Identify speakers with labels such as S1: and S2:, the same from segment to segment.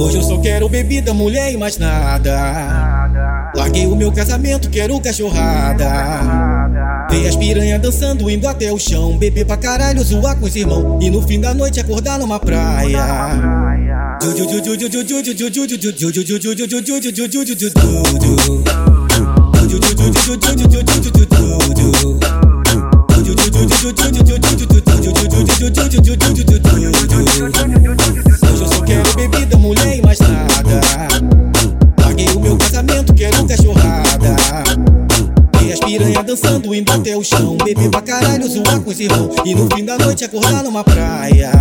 S1: Hoje eu só quero bebida, mulher e mais nada. Larguei o meu casamento, quero cachorrada. Ver as piranha dançando, indo até o chão. Beber pra caralho, zoar com os irmãos. E no fim da noite acordar numa praia. Hoje eu só quero bebida, mulher e mais nada. Larguei o meu casamento, quero cachorrada. E as piranha dançando, indo até o chão. Beber pra caralho, zoar com os irmãos. E no fim da noite acordar numa praia.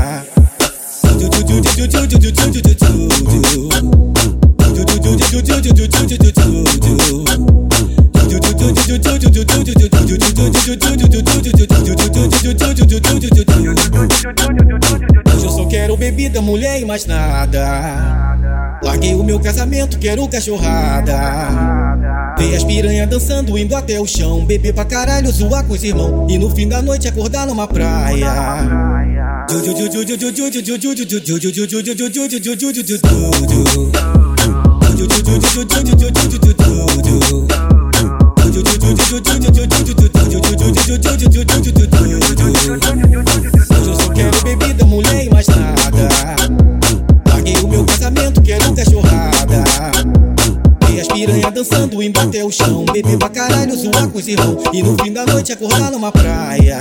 S1: Hoje eu só quero bebida, mulher e mais nada. Larguei o meu casamento, quero cachorrada. Ver as piranha dançando, indo até o chão. Beber pra caralho, zoar com os irmãos. E no fim da noite acordar numa praia. Eu só quero bebida, mulher e mais nada. Larguei o meu casamento, quero cachorrada. E as piranha dançando, indo até o chão. Beber pra caralho, zoar com os irmãos. E no fim da noite acordar numa praia.